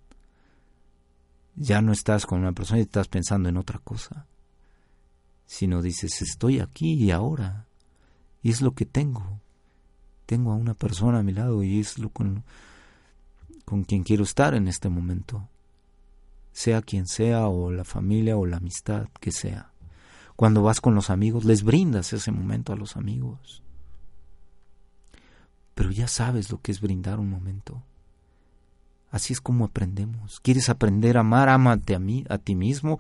Ya no estás con una persona y estás pensando en otra cosa, sino dices, estoy aquí y ahora, y es lo que tengo. Tengo a una persona a mi lado y es lo con con quien quiero estar en este momento, sea quien sea, o la familia, o la amistad que sea. Cuando vas con los amigos, les brindas ese momento a los amigos. pero ya sabes lo que es brindar un momento. Así es como aprendemos. ¿Quieres aprender a amar? Amate a mí, a ti mismo.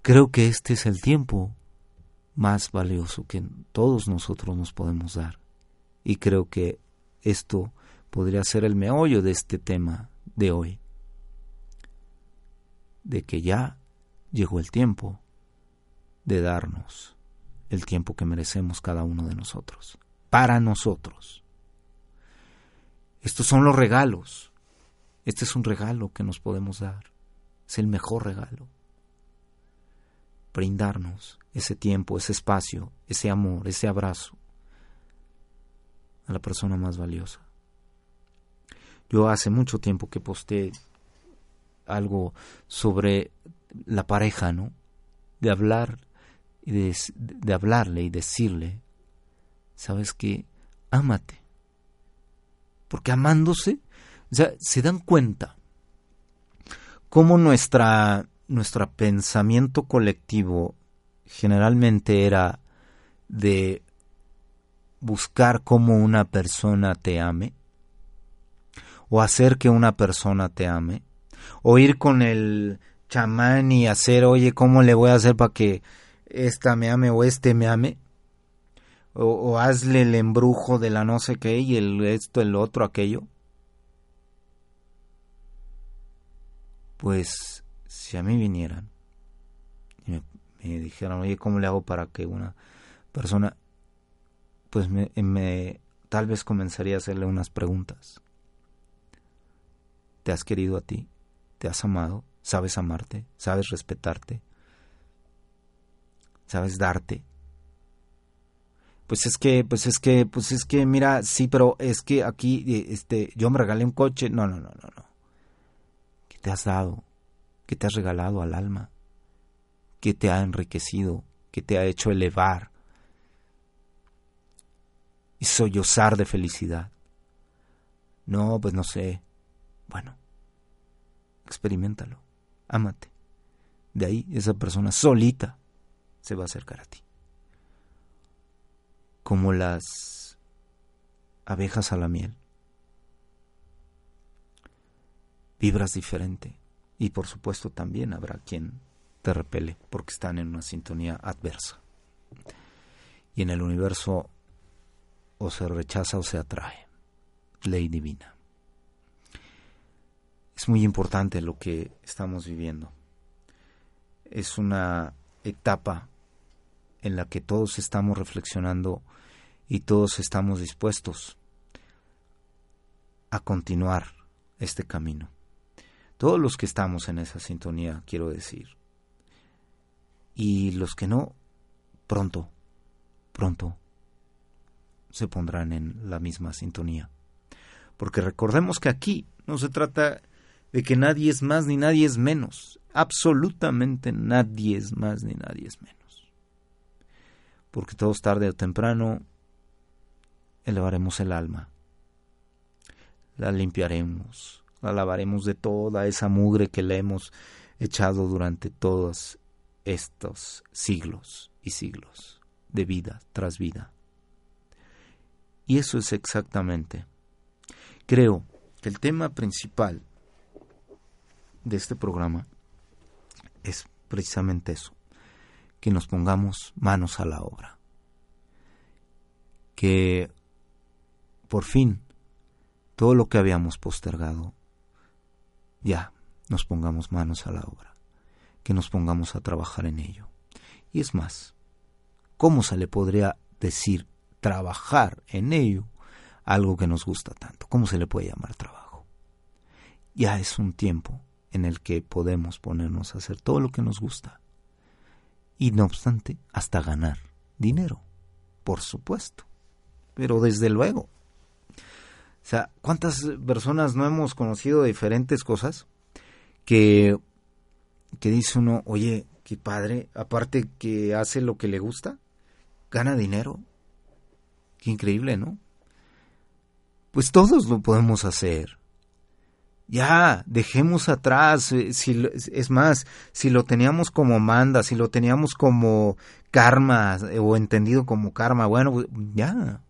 Creo que este es el tiempo más valioso que todos nosotros nos podemos dar. Y creo que esto podría ser el meollo de este tema de hoy. De que ya llegó el tiempo de darnos el tiempo que merecemos cada uno de nosotros, para nosotros. Estos son los regalos. Este es un regalo que nos podemos dar. Es el mejor regalo. Brindarnos ese tiempo, ese espacio, ese amor, ese abrazo a la persona más valiosa. Yo hace mucho tiempo que posté algo sobre la pareja, ¿no? De hablar y de, hablarle y decirle, ¿sabes qué? Ámate. Porque amándose, o sea, se dan cuenta cómo nuestra, nuestro pensamiento colectivo generalmente era de buscar cómo una persona te ame, o hacer que una persona te ame, o ir con el chamán y hacer, oye, ¿cómo le voy a hacer para que esta me ame o este me ame, o, hazle el embrujo de la no sé qué y el esto, el otro, aquello. Pues si a mí vinieran y me, dijeran, oye, ¿cómo le hago para que una persona, pues me, tal vez comenzaría a hacerle unas preguntas. ¿Te has querido a ti? ¿Te has amado? ¿Sabes amarte? ¿Sabes respetarte? sabes darte. Pues es que, pues es que, pues es que, mira, sí, pero es que aquí, eh, este, yo me regalé un coche. No, no, no, no, no. ¿Qué te has dado? ¿Qué te has regalado al alma? ¿Qué te ha enriquecido? ¿Qué te ha hecho elevar? Y sollozar de felicidad. No, pues no sé. Bueno, experimentalo. Ámate. De ahí esa persona solita se va a acercar a ti. Como las abejas a la miel. Vibras diferente y por supuesto también habrá quien te repele porque están en una sintonía adversa. Y en el universo o se rechaza o se atrae. Ley divina. Es muy importante lo que estamos viviendo. Es una etapa en la que todos estamos reflexionando y todos estamos dispuestos a continuar este camino. Todos los que estamos en esa sintonía, quiero decir. Y los que no, pronto, pronto se pondrán en la misma sintonía. Porque recordemos que aquí no se trata de que nadie es más ni nadie es menos. Absolutamente nadie es más ni nadie es menos porque todos tarde o temprano elevaremos el alma, la limpiaremos, la lavaremos de toda esa mugre que le hemos echado durante todos estos siglos y siglos de vida tras vida. Y eso es exactamente. Creo que el tema principal de este programa es precisamente eso que nos pongamos manos a la obra. Que por fin todo lo que habíamos postergado, ya nos pongamos manos a la obra, que nos pongamos a trabajar en ello. Y es más, ¿cómo se le podría decir trabajar en ello algo que nos gusta tanto? ¿Cómo se le puede llamar trabajo? Ya es un tiempo en el que podemos ponernos a hacer todo lo que nos gusta y no obstante hasta ganar dinero, por supuesto, pero desde luego. O sea, ¿cuántas personas no hemos conocido de diferentes cosas que, que dice uno, oye, qué padre, aparte que hace lo que le gusta, gana dinero? Qué increíble, ¿no? Pues todos lo podemos hacer. Ya, dejemos atrás, eh, si, es más, si lo teníamos como manda, si lo teníamos como karma eh, o entendido como karma, bueno, ya,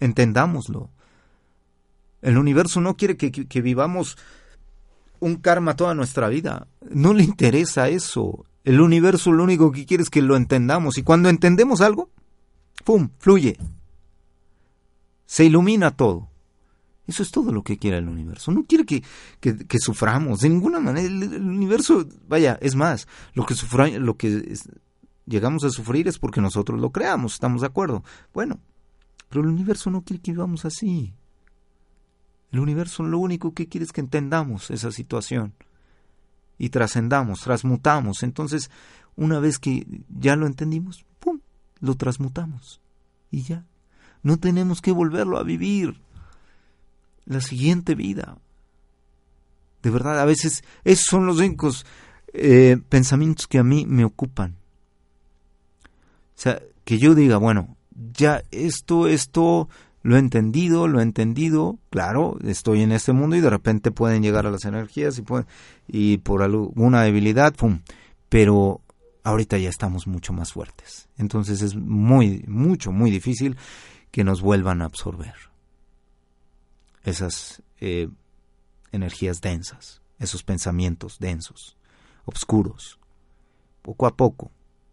entendámoslo. El universo no quiere que, que vivamos un karma toda nuestra vida. No le interesa eso. El universo lo único que quiere es que lo entendamos. Y cuando entendemos algo, ¡pum!, fluye. Se ilumina todo. Eso es todo lo que quiere el universo. No quiere que, que, suframos de ninguna manera. El, universo, vaya, es más, lo que, sufra, lo que llegamos a sufrir es porque nosotros lo creamos, ¿estamos de acuerdo? Bueno, pero el universo no quiere que vivamos así. El universo lo único que quiere es que entendamos esa situación y trascendamos, transmutamos. Entonces, una vez que ya lo entendimos, ¡pum!, lo transmutamos y ya. No tenemos que volverlo a vivir la siguiente vida. De verdad, a veces esos son los únicos eh, pensamientos que a mí me ocupan. O sea, que yo diga, bueno, ya esto, esto lo he entendido, lo he entendido, claro, estoy en este mundo y de repente pueden llegar a las energías y, pueden, y por alguna debilidad, ¡pum! Pero ahorita ya estamos mucho más fuertes. Entonces es muy, mucho, muy difícil que nos vuelvan a absorber esas eh, energías densas, esos pensamientos densos, oscuros, poco a poco.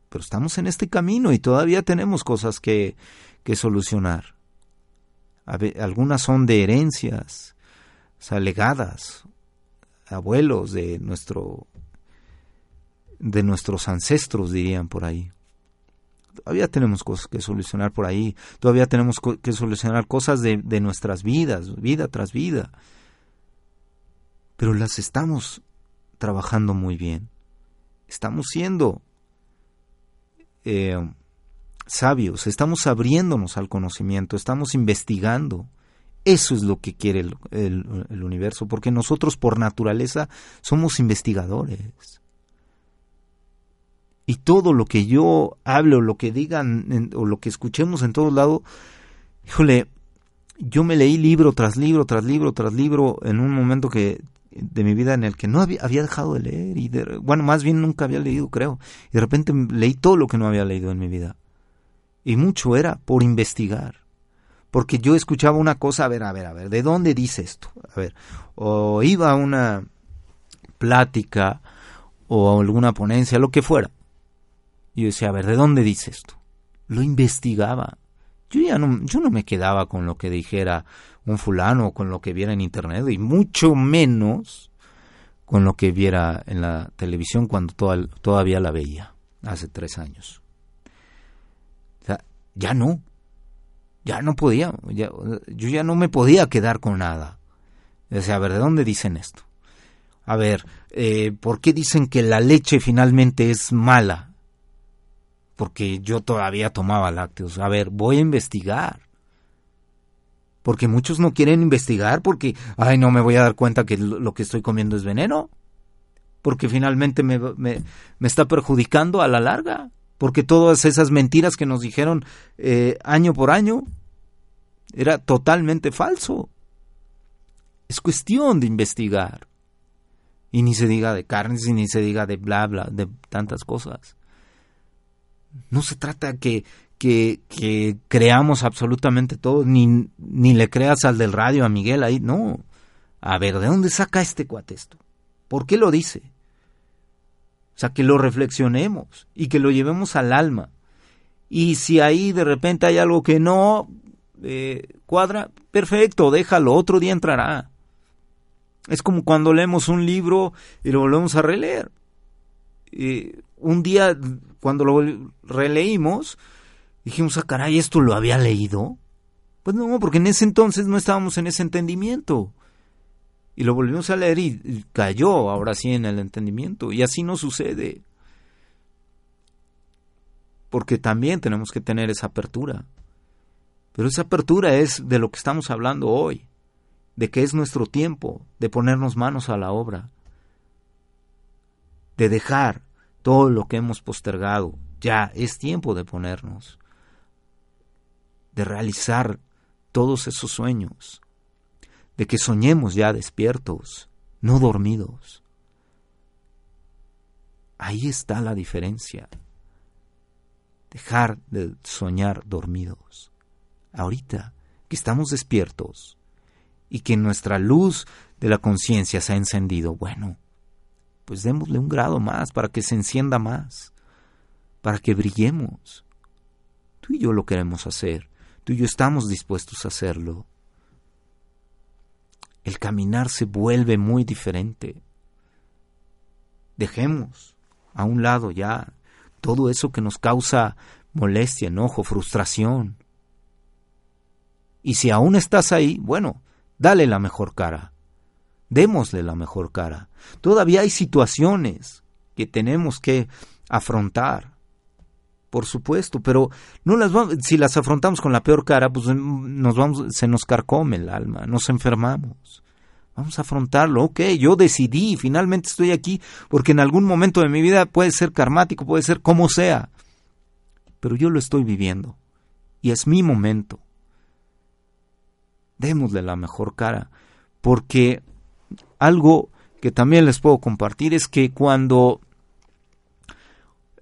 Pero estamos en este camino y todavía tenemos cosas que, que solucionar. Algunas son de herencias, o legadas, abuelos de nuestro de nuestros ancestros dirían por ahí todavía tenemos cosas que solucionar por ahí, todavía tenemos que solucionar cosas de, nuestras vidas, vida tras vida. Pero las estamos trabajando muy bien. Estamos siendo eh, sabios, estamos abriéndonos al conocimiento, estamos investigando. Eso es lo que quiere el universo, porque nosotros por naturaleza somos investigadores y todo lo que yo hable o lo que digan o lo que escuchemos en todos lados, híjole, yo me leí libro tras libro, tras libro, tras libro en un momento que de mi vida en el que no había, había dejado de leer y bueno, más bien nunca había leído, creo. Y de repente leí todo lo que no había leído en mi vida. Y mucho era por investigar. Porque yo escuchaba una cosa, a ver, a ver, a ver, ¿de dónde dice esto? A ver, o iba a una plática o a alguna ponencia, lo que fuera. Y yo decía, a ver, ¿de dónde dice esto? Lo investigaba. Yo ya no, yo no me quedaba con lo que dijera un fulano o con lo que viera en internet, y mucho menos con lo que viera en la televisión cuando todavía la veía, hace tres años. O sea, ya no. Ya no podía. yo ya no me podía quedar con nada. Decía, a ver, ¿de dónde dicen esto? A ver, eh, ¿por qué dicen que la leche finalmente es mala? Porque yo todavía tomaba lácteos. A ver, voy a investigar. Porque muchos no quieren investigar porque, ay, no me voy a dar cuenta que lo que estoy comiendo es veneno. Porque finalmente me, me, está perjudicando a la larga. Porque todas esas mentiras que nos dijeron eh, año por año era totalmente falso. Es cuestión de investigar. Y ni se diga de carnes, y ni se diga de bla, bla, de tantas cosas. No se trata que, que, creamos absolutamente todo, ni, ni le creas al del radio, a Miguel ahí, no. A ver, ¿de dónde saca este cuate? ¿Por qué lo dice? O sea, que lo reflexionemos y que lo llevemos al alma. Y si ahí de repente hay algo que no eh, cuadra, perfecto, déjalo, otro día entrará. Es como cuando leemos un libro y lo volvemos a releer. Eh, un día cuando lo releímos, dijimos, ah, caray, ¿esto lo había leído? Pues no, porque en ese entonces no estábamos en ese entendimiento. Y lo volvimos a leer y cayó ahora sí en el entendimiento. Y así no sucede. Porque también tenemos que tener esa apertura. Pero esa apertura es de lo que estamos hablando hoy. De que es nuestro tiempo de ponernos manos a la obra. De dejar todo lo que hemos postergado. Ya es tiempo de ponernos, de realizar todos esos sueños, de que soñemos ya despiertos, no dormidos. Ahí está la diferencia. Dejar de soñar dormidos. Ahorita que estamos despiertos y que nuestra luz de la conciencia se ha encendido. Bueno, pues démosle un grado más para que se encienda más, para que brillemos. Tú y yo lo queremos hacer, tú y yo estamos dispuestos a hacerlo. El caminar se vuelve muy diferente. Dejemos a un lado ya todo eso que nos causa molestia, enojo, frustración. Y si aún estás ahí, bueno, dale la mejor cara. Démosle la mejor cara. Todavía hay situaciones que tenemos que afrontar. Por supuesto, pero no las si las afrontamos con la peor cara, pues nos vamos, se nos carcome el alma, nos enfermamos. Vamos a afrontarlo. Ok, yo decidí, finalmente estoy aquí, porque en algún momento de mi vida puede ser karmático, puede ser como sea. Pero yo lo estoy viviendo. Y es mi momento. Démosle la mejor cara. Porque algo que también les puedo compartir es que cuando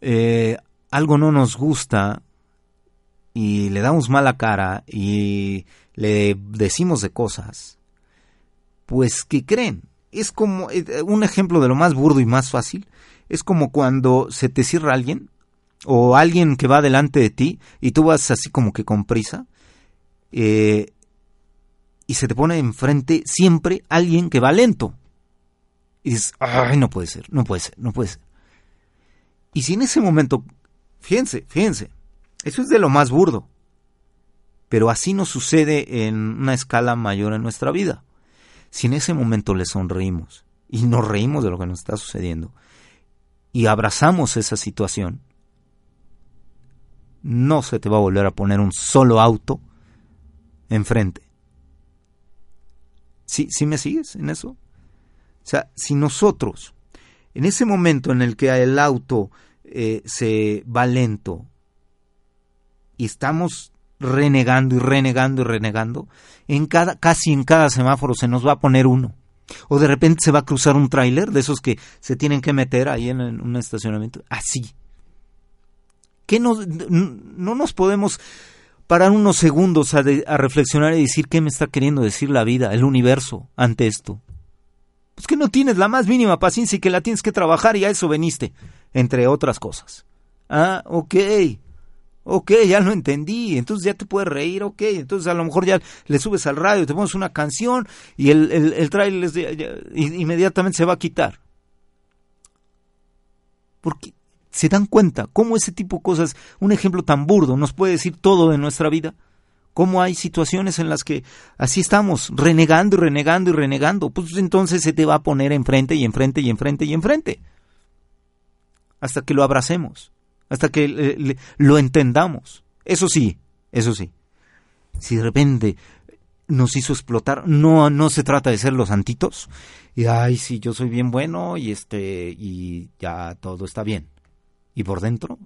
eh, algo no nos gusta y le damos mala cara y le decimos de cosas, pues ¿qué creen? Es como eh, un ejemplo de lo más burdo y más fácil. Es como cuando se te cierra alguien o alguien que va delante de ti y tú vas así como que con prisa eh, y se te pone enfrente siempre alguien que va lento. Y dices, ay, no puede ser, no puede ser, no puede ser. Y si en ese momento, fíjense, fíjense, eso es de lo más burdo. Pero así nos sucede en una escala mayor en nuestra vida si en ese momento le sonreímos y nos reímos de lo que nos está sucediendo y abrazamos esa situación, no se te va a volver a poner un solo auto enfrente. ¿Sí, ¿Sí me sigues en eso? O sea, si nosotros, en ese momento en el que el auto eh, se va lento y estamos renegando y renegando y renegando, en cada, casi en cada semáforo se nos va a poner uno. O de repente se va a cruzar un tráiler de esos que se tienen que meter ahí en, un estacionamiento. Así. ¿Qué no, no nos podemos parar unos segundos a, reflexionar y decir qué me está queriendo decir la vida, el universo, ante esto? Pues que no tienes la más mínima paciencia y que la tienes que trabajar y a eso veniste, entre otras cosas. Ah, ok. Ok, ya lo entendí, entonces ya te puedes reír, ok, entonces a lo mejor ya le subes al radio, te pones una canción y el, el, el trailer inmediatamente se va a quitar. Porque se dan cuenta cómo ese tipo de cosas, un ejemplo tan burdo, nos puede decir todo de nuestra vida. Cómo hay situaciones en las que así estamos, renegando y renegando y renegando. Pues entonces se te va a poner enfrente y enfrente y enfrente y enfrente. Hasta que lo abracemos hasta que lo entendamos. Eso sí, eso sí. Si de repente nos hizo explotar, no, no se trata de ser los santitos y ay, sí, yo soy bien bueno y este y ya todo está bien. Y por dentro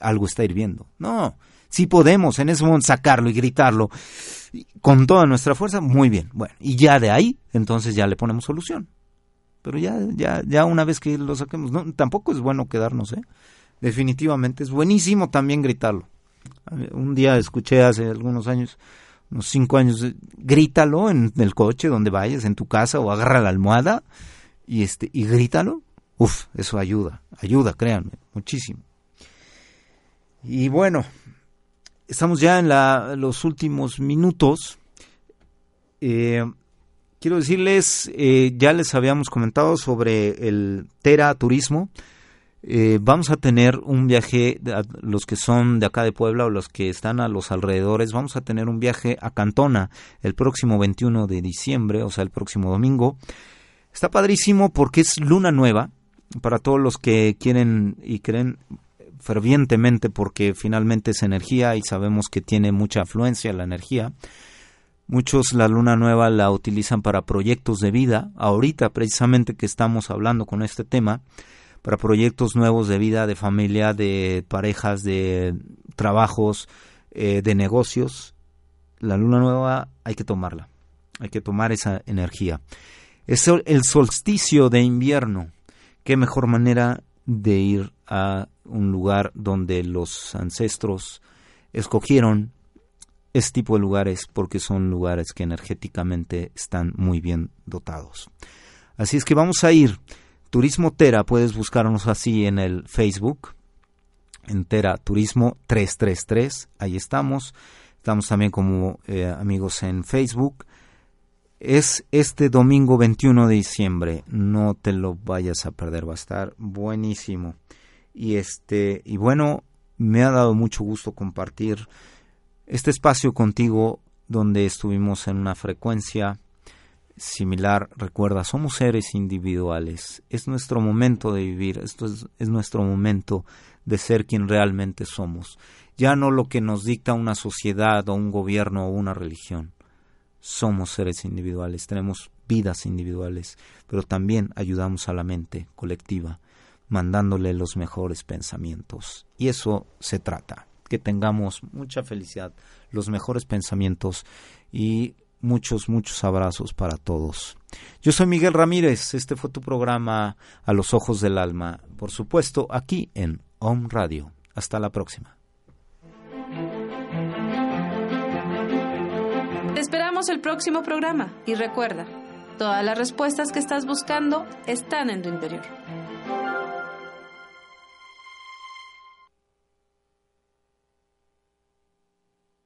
algo está hirviendo. No, si podemos en ese momento sacarlo y gritarlo con toda nuestra fuerza, muy bien. Bueno, y ya de ahí, entonces ya le ponemos solución. Pero ya, ya, ya una vez que lo saquemos, tampoco es bueno quedarnos, ¿eh? definitivamente. Es buenísimo también gritarlo. Un día escuché hace algunos años, unos cinco años, eh, grítalo en el coche donde vayas, en tu casa, o agarra la almohada y este y grítalo. Uf, eso ayuda, ayuda, créanme, muchísimo. Y bueno, estamos ya en la, los últimos minutos. Eh, quiero decirles, eh, ya les habíamos comentado sobre el Tera Turismo. Eh, vamos a tener un viaje, los que son de acá de Puebla o los que están a los alrededores, vamos a tener un viaje a Cantona el próximo 21 de diciembre, o sea, el próximo domingo. Está padrísimo porque es luna nueva para todos los que quieren y creen fervientemente porque finalmente es energía y sabemos que tiene mucha afluencia la energía. Muchos la luna nueva la utilizan para proyectos de vida. Ahorita precisamente que estamos hablando con este tema, para proyectos nuevos de vida, de familia, de parejas, de trabajos, eh, de negocios. La luna nueva hay que tomarla, hay que tomar esa energía. Es el solsticio de invierno. Qué mejor manera de ir a un lugar donde los ancestros escogieron este tipo de lugares porque son lugares que energéticamente están muy bien dotados. Así es que vamos a ir. Turismo Tera, puedes buscarnos así en el Facebook, en Tera Turismo 333, ahí estamos. Estamos también como eh, amigos en Facebook. Es este domingo 21 de diciembre, no te lo vayas a perder, va a estar buenísimo. Y este, y bueno, me ha dado mucho gusto compartir este espacio contigo donde estuvimos en una frecuencia similar. Recuerda, somos seres individuales. Es nuestro momento de vivir. Esto es, es, nuestro momento de ser quien realmente somos. Ya no lo que nos dicta una sociedad o un gobierno o una religión. Somos seres individuales, tenemos vidas individuales, pero también ayudamos a la mente colectiva, mandándole los mejores pensamientos. Y eso se trata que tengamos mucha felicidad, los mejores pensamientos y muchos, muchos abrazos para todos. Yo soy Miguel Ramírez, este fue tu programa A los Ojos del Alma, por supuesto aquí en Home Radio. Hasta la próxima. El próximo programa y recuerda, todas las respuestas que estás buscando están en tu interior.